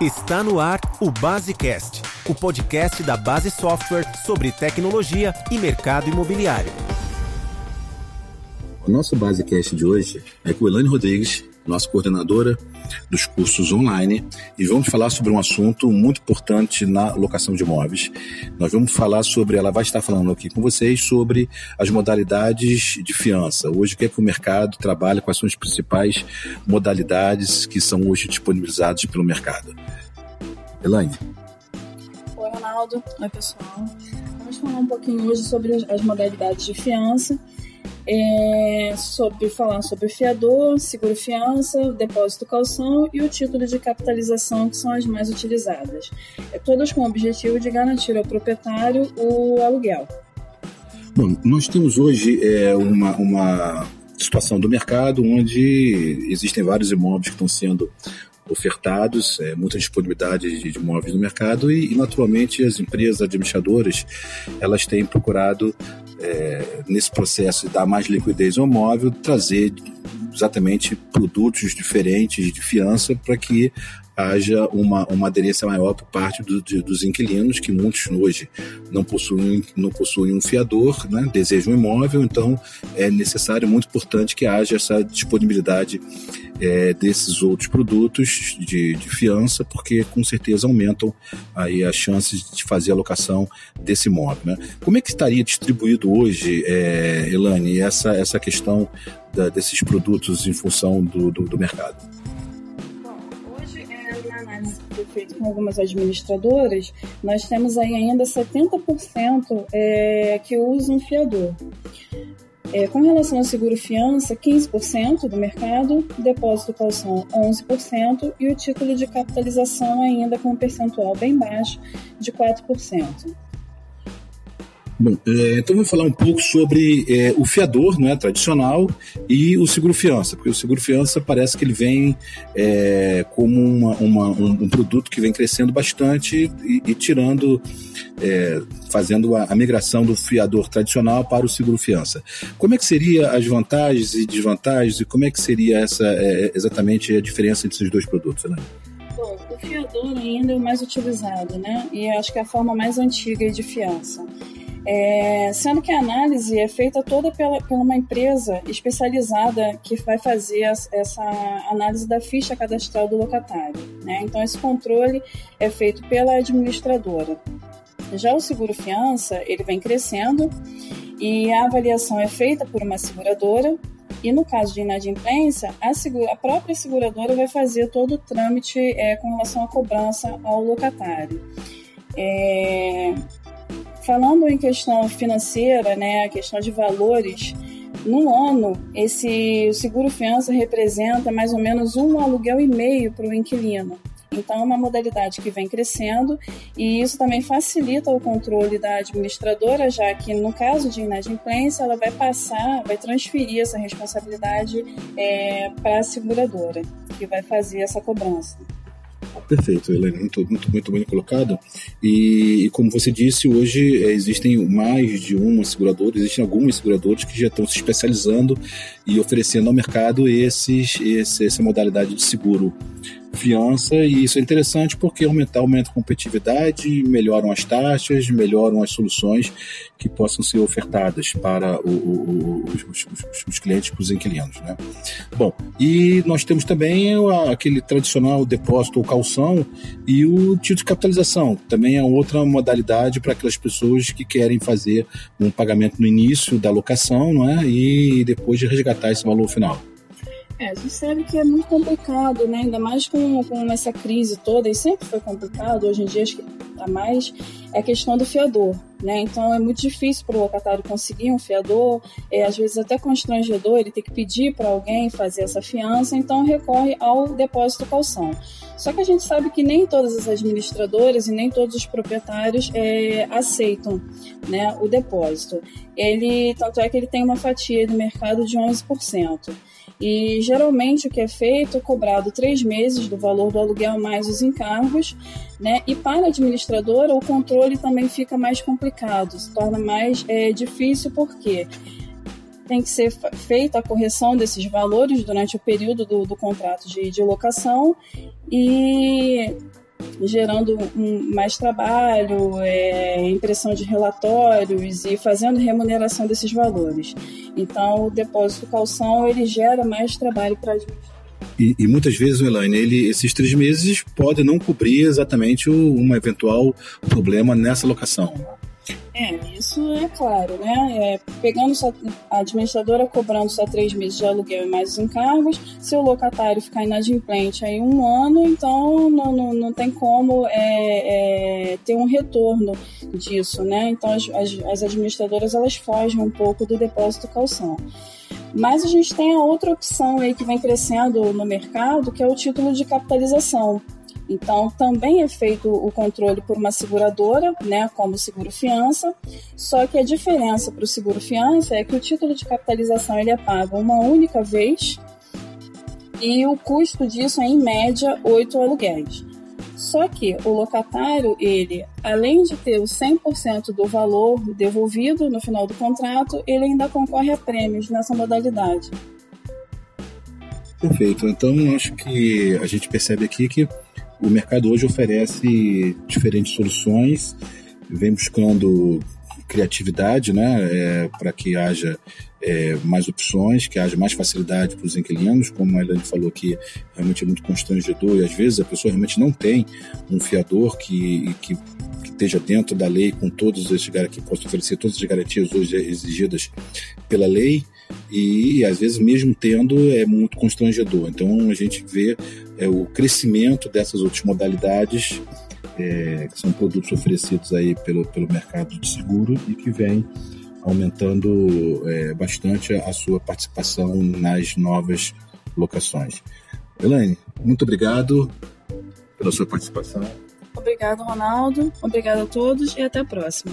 Está no ar o Basecast, o podcast da Base Software sobre tecnologia e mercado imobiliário. O nosso Basecast de hoje é com Elane Rodrigues, nossa coordenadora dos cursos online, e vamos falar sobre um assunto muito importante na locação de imóveis. Nós vamos falar sobre, ela vai estar falando aqui com vocês sobre as modalidades de fiança. Hoje, o que é que o mercado trabalha, quais são as principais modalidades que são hoje disponibilizadas pelo mercado. Elaine. Oi, Ronaldo. Oi, pessoal. Vamos falar um pouquinho hoje sobre as modalidades de fiança é, sobre falar sobre fiador, seguro fiança, depósito calção e o título de capitalização que são as mais utilizadas. É, todas com o objetivo de garantir ao proprietário o aluguel. Bom, nós temos hoje é, uma, uma situação do mercado onde existem vários imóveis que estão sendo ofertados, é, muita disponibilidade de, de imóveis no mercado e, e, naturalmente, as empresas administradoras elas têm procurado, é, nesse processo de dar mais liquidez ao imóvel, trazer exatamente produtos diferentes de fiança para que haja uma, uma aderência maior por parte do, de, dos inquilinos, que muitos hoje não possuem, não possuem um fiador, né, desejam um imóvel, então é necessário, muito importante que haja essa disponibilidade é, desses outros produtos de, de, fiança, porque com certeza aumentam aí as chances de fazer a locação desse imóvel. Né? Como é que estaria distribuído hoje, é, Elane, essa, essa questão da, desses produtos em função do, do, do mercado? Feito com algumas administradoras, nós temos aí ainda 70% é, que usam fiador. É, com relação ao seguro fiança, 15% do mercado, depósito calção 11% e o título de capitalização ainda com um percentual bem baixo de 4%. Bom, é, então vamos falar um pouco sobre é, o fiador né, tradicional e o seguro-fiança, porque o seguro-fiança parece que ele vem é, como uma, uma, um, produto que vem crescendo bastante e, e tirando, é, fazendo a, a, migração do fiador tradicional para o seguro-fiança. Como é que seria as vantagens e desvantagens e como é que seria essa é, exatamente a diferença entre esses dois produtos, né? Bom, o fiador ainda é o mais utilizado, né? E acho que é a forma mais antiga de fiança. É, sendo que a análise é feita toda pela, pela uma empresa especializada que vai fazer essa análise da ficha cadastral do locatário. Né? Então, esse controle é feito pela administradora. Já o seguro fiança, ele vem crescendo e a avaliação é feita por uma seguradora e no caso de inadimplência, a, segura, a própria seguradora vai fazer todo o trâmite é, com relação à cobrança ao locatário. É, Falando em questão financeira, né, a questão de valores, no ano, esse seguro fiança representa mais ou menos um aluguel e meio para o inquilino. Então, é uma modalidade que vem crescendo e isso também facilita o controle da administradora, já que no caso de inadimplência, ela vai passar, vai transferir essa responsabilidade é, para a seguradora, que vai fazer essa cobrança. Perfeito, Helena, muito, muito, muito bem colocado. E, e, como você disse, hoje é, existem mais de uma seguradora, existem algumas seguradoras que já estão se especializando e oferecendo ao mercado esses, esse, essa modalidade de seguro fiança e isso é interessante porque aumenta, aumenta a competitividade, melhoram as taxas, melhoram as soluções que possam ser ofertadas para o, o, os, os, os, clientes, para os inquilinos. Né? Bom, e nós temos também aquele tradicional depósito ou calção e o título de capitalização, também é outra modalidade para aquelas pessoas que querem fazer um pagamento no início da locação não é? e depois de resgatar esse valor final. É, a gente sabe que é muito complicado, né? Ainda mais com, com essa crise toda, e sempre foi complicado, hoje em dia acho que está mais, é a questão do fiador, né? Então é muito difícil para o locatário conseguir um fiador, é, às vezes até constrangedor, ele tem que pedir para alguém fazer essa fiança, então recorre ao depósito calção. Só que a gente sabe que nem todas as administradoras e nem todos os proprietários é, aceitam né, o depósito. Ele, tanto é que ele tem uma fatia do mercado de 11%. E geralmente o que é feito é cobrado três meses do valor do aluguel mais os encargos, né? E para a administradora o controle também fica mais complicado, se torna mais é, difícil porque tem que ser feita a correção desses valores durante o período do, do contrato de, de locação e gerando um, mais trabalho, é, impressão de relatórios e fazendo remuneração desses valores. Então, o depósito calção ele gera mais trabalho para a e, e, muitas vezes, Elaine, ele, esses três meses podem não cobrir exatamente o, um eventual problema nessa locação. É, isso é claro, né? É, pegando a administradora cobrando só três meses de aluguel e mais os encargos, se o locatário ficar inadimplente aí um ano, então não, não, não tem como é, é, ter um retorno disso, né? Então as, as, as administradoras elas fogem um pouco do depósito calção. Mas a gente tem a outra opção aí que vem crescendo no mercado, que é o título de capitalização. Então, também é feito o controle por uma seguradora, né, como seguro fiança, só que a diferença para o seguro fiança é que o título de capitalização ele é pago uma única vez e o custo disso é, em média, oito aluguéis. Só que o locatário, ele, além de ter o 100% do valor devolvido no final do contrato, ele ainda concorre a prêmios nessa modalidade. Perfeito. Então, acho que a gente percebe aqui que o mercado hoje oferece diferentes soluções, vem buscando criatividade, né, é, para que haja é, mais opções, que haja mais facilidade para os inquilinos, como a Elaine falou que realmente é muito constrangedor e às vezes a pessoa realmente não tem um fiador que, que, que esteja dentro da lei com todos esses que possa oferecer todas as garantias hoje exigidas pela lei e às vezes mesmo tendo é muito constrangedor. Então a gente vê é, o crescimento dessas outras modalidades é, que são produtos oferecidos aí pelo, pelo mercado de seguro e que vem aumentando é, bastante a sua participação nas novas locações. Elaine, muito obrigado pela sua participação. Obrigado, Ronaldo. Obrigado a todos e até a próxima.